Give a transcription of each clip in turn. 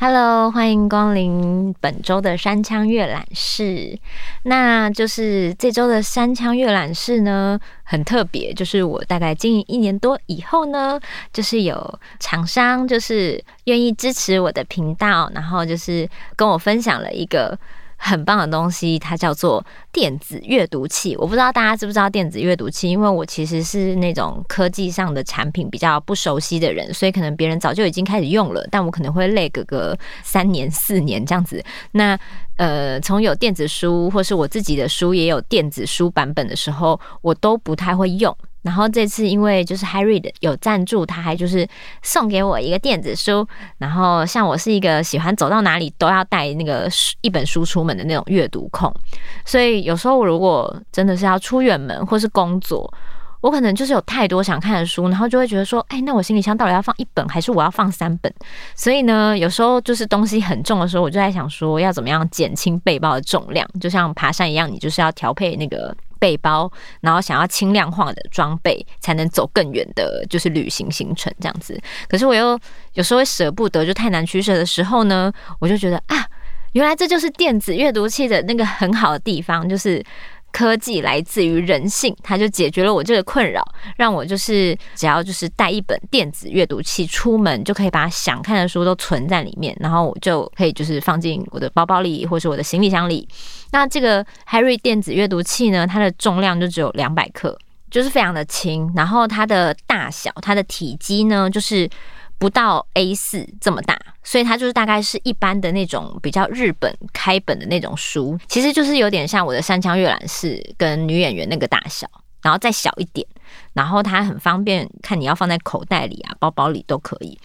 Hello，欢迎光临本周的山羌阅览室。那就是这周的山羌阅览室呢，很特别，就是我大概经营一年多以后呢，就是有厂商就是愿意支持我的频道，然后就是跟我分享了一个。很棒的东西，它叫做电子阅读器。我不知道大家知不知道电子阅读器，因为我其实是那种科技上的产品比较不熟悉的人，所以可能别人早就已经开始用了，但我可能会累个个三年四年这样子。那呃，从有电子书或是我自己的书也有电子书版本的时候，我都不太会用。然后这次因为就是 HyRead 有赞助，他还就是送给我一个电子书。然后像我是一个喜欢走到哪里都要带那个一本书出门的那种阅读控，所以有时候我如果真的是要出远门或是工作，我可能就是有太多想看的书，然后就会觉得说，哎，那我行李箱到底要放一本还是我要放三本？所以呢，有时候就是东西很重的时候，我就在想说，要怎么样减轻背包的重量？就像爬山一样，你就是要调配那个。背包，然后想要轻量化的装备，才能走更远的，就是旅行行程这样子。可是我又有时候会舍不得，就太难取舍的时候呢，我就觉得啊，原来这就是电子阅读器的那个很好的地方，就是。科技来自于人性，它就解决了我这个困扰，让我就是只要就是带一本电子阅读器出门，就可以把想看的书都存在里面，然后我就可以就是放进我的包包里或是我的行李箱里。那这个 Harry 电子阅读器呢，它的重量就只有两百克，就是非常的轻，然后它的大小，它的体积呢，就是。不到 A4 这么大，所以它就是大概是一般的那种比较日本开本的那种书，其实就是有点像我的山枪阅览室跟女演员那个大小，然后再小一点，然后它很方便，看你要放在口袋里啊、包包里都可以，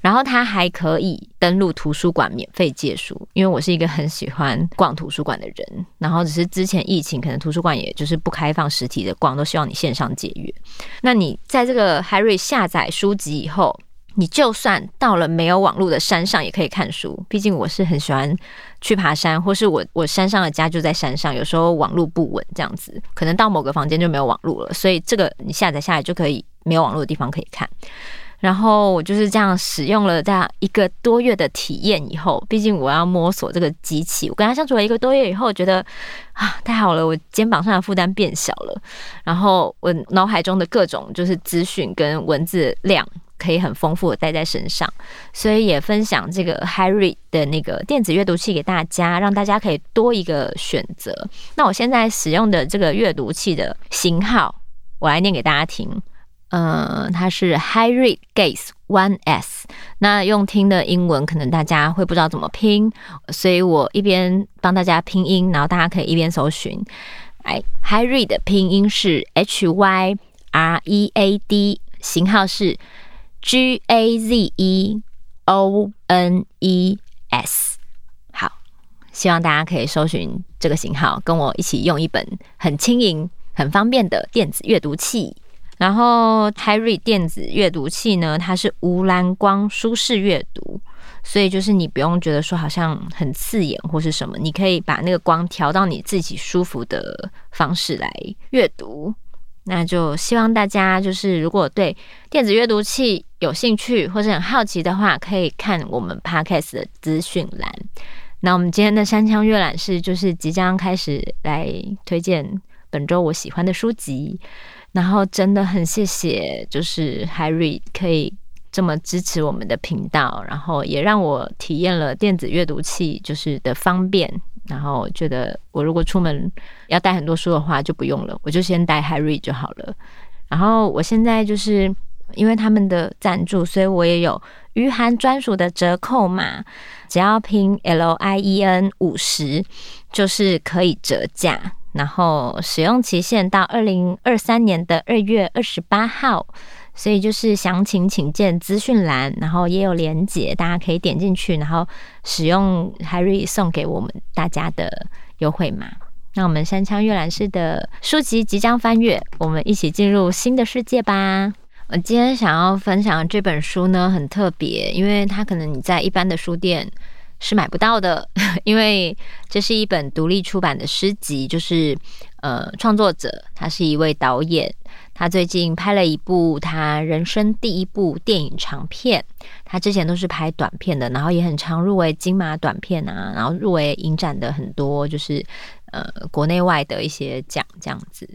然后它还可以登录图书馆免费借书，因为我是一个很喜欢逛图书馆的人，然后只是之前疫情可能图书馆也就是不开放实体的逛，都希望你线上借阅。那你在这个 HyRead 下载书籍以后。你就算到了没有网络的山上也可以看书，毕竟我是很喜欢去爬山，或是我我山上的家就在山上，有时候网络不稳这样子，可能到某个房间就没有网络了，所以这个你下载下来就可以没有网络的地方可以看。然后我就是这样使用了这样一个多月的体验以后，毕竟我要摸索这个机器，我跟他相处了一个多月以后，觉得啊太好了，我肩膀上的负担变小了，然后我脑海中的各种就是资讯跟文字量。可以很丰富的带在身上，所以也分享这个 HyRead 的那个电子阅读器给大家，让大家可以多一个选择。那我现在使用的这个阅读器的型号，我来念给大家听。呃，它是 HyRead Gaze One S。那用听的英文可能大家会不知道怎么拼，所以我一边帮大家拼音，然后大家可以一边搜寻。哎，HyRead 的拼音是 H Y R E A D，型号是。G A Z E O N E S，好，希望大家可以搜寻这个型号，跟我一起用一本很轻盈、很方便的电子阅读器。然后 t y r e 电子阅读器呢，它是无蓝光舒适阅读，所以就是你不用觉得说好像很刺眼或是什么，你可以把那个光调到你自己舒服的方式来阅读。那就希望大家就是如果对电子阅读器有兴趣或是很好奇的话，可以看我们 Podcast 的资讯栏。那我们今天的山羌阅览室就是即将开始来推荐本周我喜欢的书籍，然后真的很谢谢，就是 Harry 可以这么支持我们的频道，然后也让我体验了电子阅读器就是的方便。然后觉得我如果出门要带很多书的话就不用了，我就先带 Harry 就好了。然后我现在就是因为他们的赞助，所以我也有余涵专属的折扣码，只要拼 L I E N 五十就是可以折价。然后使用期限到二零二三年的二月二十八号。所以就是详情请见资讯栏，然后也有连结，大家可以点进去，然后使用 Harry 送给我们大家的优惠码。那我们山枪阅览室的书籍即将翻阅，我们一起进入新的世界吧。我今天想要分享这本书呢，很特别，因为它可能你在一般的书店是买不到的，因为这是一本独立出版的诗集，就是呃，创作者他是一位导演，他最近拍了一部他人生第一部电影长片，他之前都是拍短片的，然后也很常入围金马短片啊，然后入围影展的很多，就是呃国内外的一些奖这样子。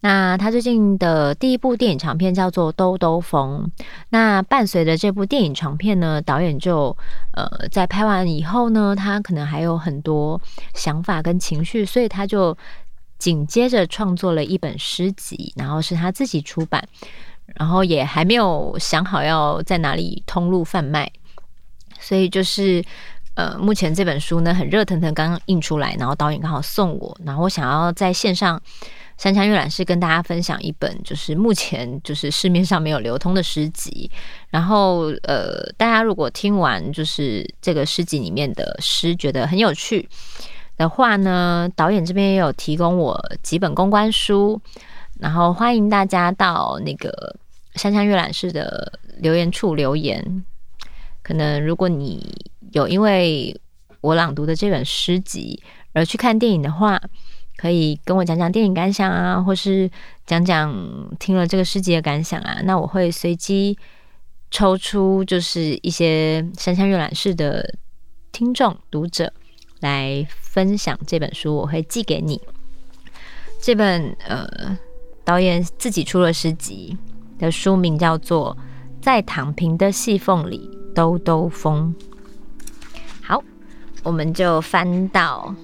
那他最近的第一部电影长片叫做《兜兜风》。那伴随着这部电影长片呢，导演就呃在拍完以后呢，他可能还有很多想法跟情绪，所以他就紧接着创作了一本诗集，然后是他自己出版，然后也还没有想好要在哪里通路贩卖，所以就是呃目前这本书呢很热腾腾，刚刚印出来，然后导演刚好送我，然后我想要在线上。山羌阅览室跟大家分享一本，就是目前就是市面上没有流通的诗集。然后，呃，大家如果听完就是这个诗集里面的诗，觉得很有趣的话呢，导演这边也有提供我几本公关书，然后欢迎大家到那个山羌阅览室的留言处留言。可能如果你有因为我朗读的这本诗集而去看电影的话。可以跟我讲讲电影感想啊，或是讲讲听了这个诗集的感想啊。那我会随机抽出就是一些山羌阅览室的听众读者来分享这本书，我会寄给你。这本呃导演自己出了诗集的书名叫做《在躺平的细缝里兜兜风》。好，我们就翻到。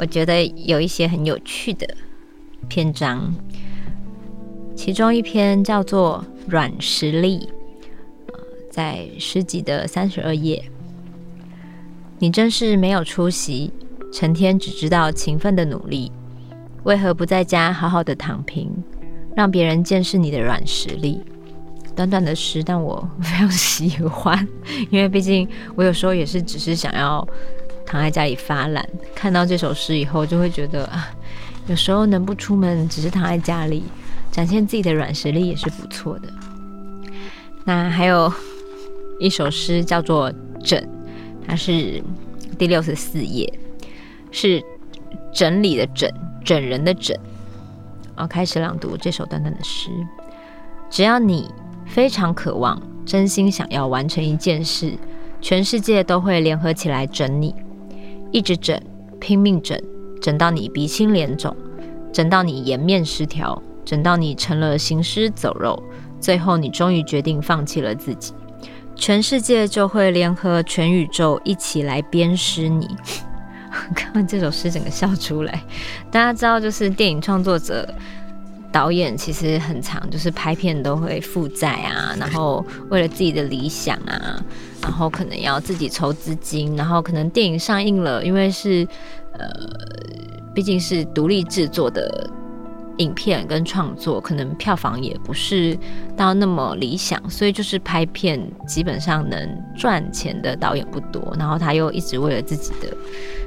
我觉得有一些很有趣的篇章，其中一篇叫做《软实力》，在诗集的三十二页。你真是没有出息，成天只知道勤奋的努力，为何不在家好好的躺平，让别人见识你的软实力？短短的诗，但我 非常喜欢，因为毕竟我有时候也是只是想要。躺在家里发懒，看到这首诗以后，就会觉得啊，有时候能不出门，只是躺在家里，展现自己的软实力也是不错的。那还有一首诗叫做《整》，它是第六十四页，是整理的整，整人的整。好，开始朗读这首短短的诗。只要你非常渴望，真心想要完成一件事，全世界都会联合起来整你。一直整，拼命整，整到你鼻青脸肿，整到你颜面失调，整到你成了行尸走肉，最后你终于决定放弃了自己，全世界就会联合全宇宙一起来鞭尸你。看完这首诗，整个笑出来。大家知道，就是电影创作者。导演其实很常，就是拍片都会负债啊，然后为了自己的理想啊，然后可能要自己筹资金，然后可能电影上映了，因为是呃，毕竟是独立制作的影片跟创作，可能票房也不是到那么理想，所以就是拍片基本上能赚钱的导演不多，然后他又一直为了自己的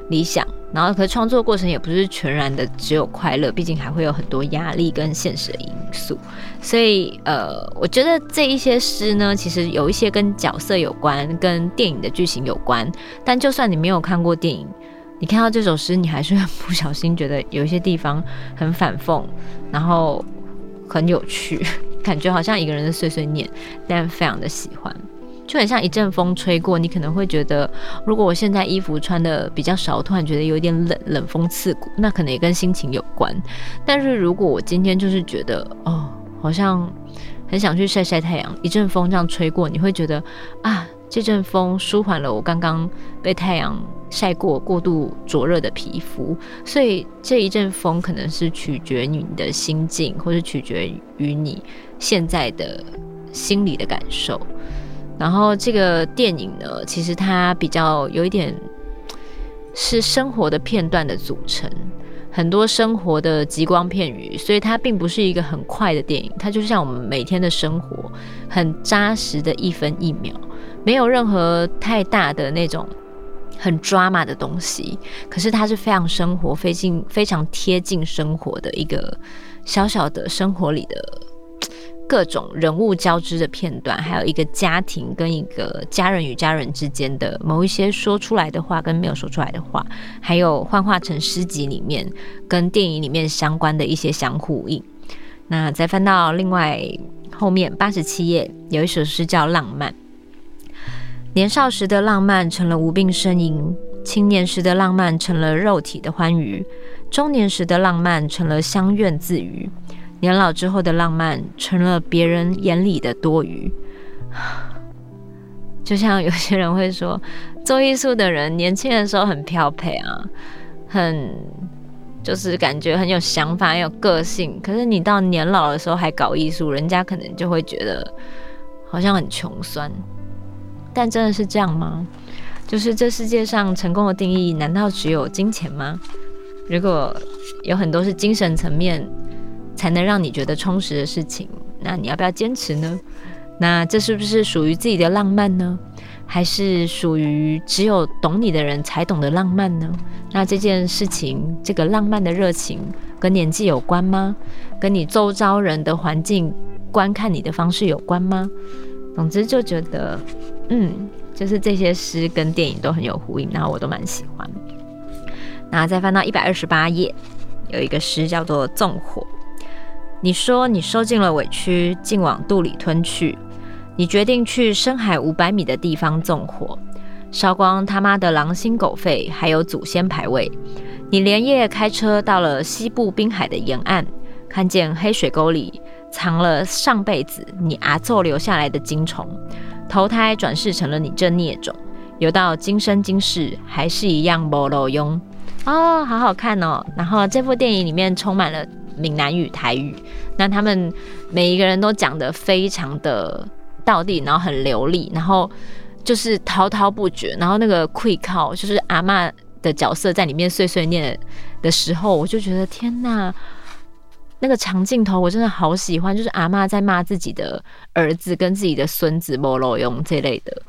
理想。然后，可创作过程也不是全然的只有快乐，毕竟还会有很多压力跟现实的因素。所以，呃，我觉得这一些诗呢，其实有一些跟角色有关，跟电影的剧情有关。但就算你没有看过电影，你看到这首诗，你还是会不小心觉得有一些地方很反讽，然后很有趣，感觉好像一个人的碎碎念，但非常的喜欢。就很像一阵风吹过，你可能会觉得，如果我现在衣服穿的比较少，突然觉得有点冷，冷风刺骨，那可能也跟心情有关。但是如果我今天就是觉得，哦，好像很想去晒晒太阳，一阵风这样吹过，你会觉得啊，这阵风舒缓了我刚刚被太阳晒过、过度灼热的皮肤。所以这一阵风可能是取决于你的心境，或是取决于你现在的心理的感受。然后这个电影呢，其实它比较有一点是生活的片段的组成，很多生活的吉光片语，所以它并不是一个很快的电影，它就像我们每天的生活，很扎实的一分一秒，没有任何太大的那种很 drama 的东西，可是它是非常生活、非近非常贴近生活的一个小小的生活里的。各种人物交织的片段，还有一个家庭跟一个家人与家人之间的某一些说出来的话跟没有说出来的话，还有幻化成诗集里面跟电影里面相关的一些相呼应。那再翻到另外后面八十七页，有一首诗叫《浪漫》。年少时的浪漫成了无病呻吟，青年时的浪漫成了肉体的欢愉，中年时的浪漫成了相怨自娱。年老之后的浪漫成了别人眼里的多余，就像有些人会说，做艺术的人年轻的时候很飘配啊，很就是感觉很有想法、很有个性。可是你到年老的时候还搞艺术，人家可能就会觉得好像很穷酸。但真的是这样吗？就是这世界上成功的定义，难道只有金钱吗？如果有很多是精神层面。才能让你觉得充实的事情，那你要不要坚持呢？那这是不是属于自己的浪漫呢？还是属于只有懂你的人才懂得浪漫呢？那这件事情，这个浪漫的热情跟年纪有关吗？跟你周遭人的环境观看你的方式有关吗？总之就觉得，嗯，就是这些诗跟电影都很有呼应，然后我都蛮喜欢。那再翻到一百二十八页，有一个诗叫做《纵火》。你说你受尽了委屈，竟往肚里吞去。你决定去深海五百米的地方纵火，烧光他妈的狼心狗肺，还有祖先牌位。你连夜开车到了西部滨海的沿岸，看见黑水沟里藏了上辈子你阿祖留下来的精虫，投胎转世成了你这孽种，游到今生今世还是一样没路用。哦，好好看哦。然后这部电影里面充满了。闽南语、台语，那他们每一个人都讲得非常的道地，然后很流利，然后就是滔滔不绝，然后那个愧靠就是阿嬷的角色在里面碎碎念的时候，我就觉得天哪，那个长镜头我真的好喜欢，就是阿嬷在骂自己的儿子跟自己的孙子没路用这类的，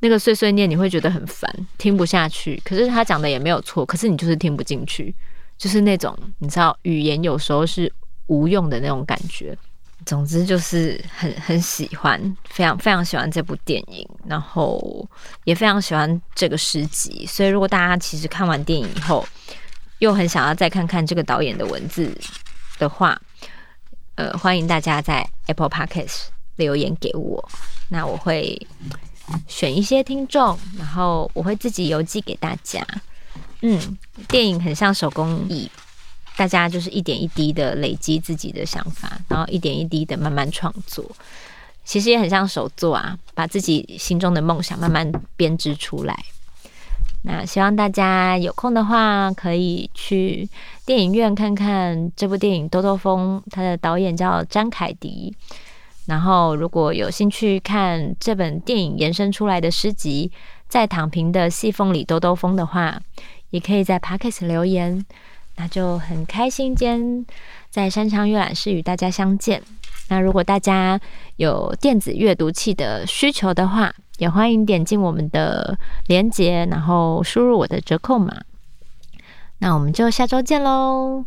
那个碎碎念你会觉得很烦，听不下去。可是他讲的也没有错，可是你就是听不进去。就是那种你知道，语言有时候是无用的那种感觉。总之就是很很喜欢，非常非常喜欢这部电影，然后也非常喜欢这个诗集。所以如果大家其实看完电影以后，又很想要再看看这个导演的文字的话，呃，欢迎大家在 Apple Podcast 留言给我，那我会选一些听众，然后我会自己邮寄给大家。嗯，电影很像手工艺，大家就是一点一滴的累积自己的想法，然后一点一滴的慢慢创作。其实也很像手作啊，把自己心中的梦想慢慢编织出来。那希望大家有空的话，可以去电影院看看这部电影《兜兜风》，它的导演叫詹凯迪。然后如果有兴趣看这本电影延伸出来的诗集，在躺平的细缝里兜兜风的话，也可以在 Podcast 留言，那就很开心。今天在山羌阅览室与大家相见。那如果大家有电子阅读器的需求的话，也欢迎点进我们的链接，然后输入我的折扣码。那我们就下周见喽。